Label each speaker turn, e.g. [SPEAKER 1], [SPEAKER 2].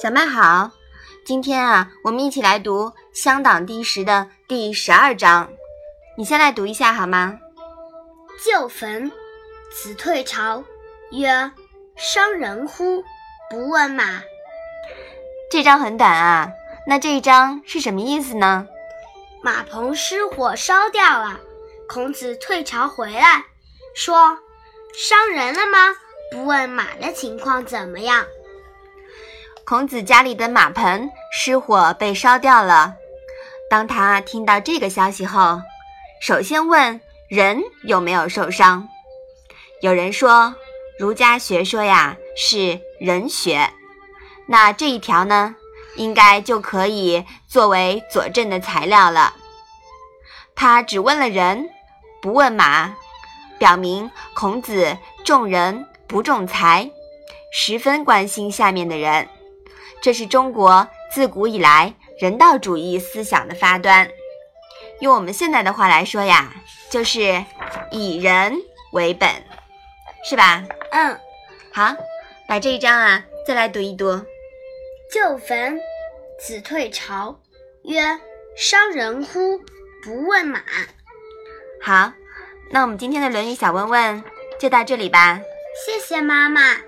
[SPEAKER 1] 小麦好，今天啊，我们一起来读《乡党第十》的第十二章，你先来读一下好吗？
[SPEAKER 2] 旧坟，子退朝，曰：“伤人乎？不问马。”
[SPEAKER 1] 这章很短啊，那这一章是什么意思呢？
[SPEAKER 2] 马棚失火烧掉了，孔子退朝回来，说：“伤人了吗？不问马的情况怎么样。”
[SPEAKER 1] 孔子家里的马棚失火被烧掉了。当他听到这个消息后，首先问人有没有受伤。有人说，儒家学说呀是人学，那这一条呢，应该就可以作为佐证的材料了。他只问了人，不问马，表明孔子重人不重财，十分关心下面的人。这是中国自古以来人道主义思想的发端。用我们现在的话来说呀，就是以人为本，是吧？
[SPEAKER 2] 嗯，
[SPEAKER 1] 好，把这一章啊再来读一读。
[SPEAKER 2] 旧坟，子退朝，曰：“伤人乎？不问马。”
[SPEAKER 1] 好，那我们今天的《论语》小问问就到这里吧。
[SPEAKER 2] 谢谢妈妈。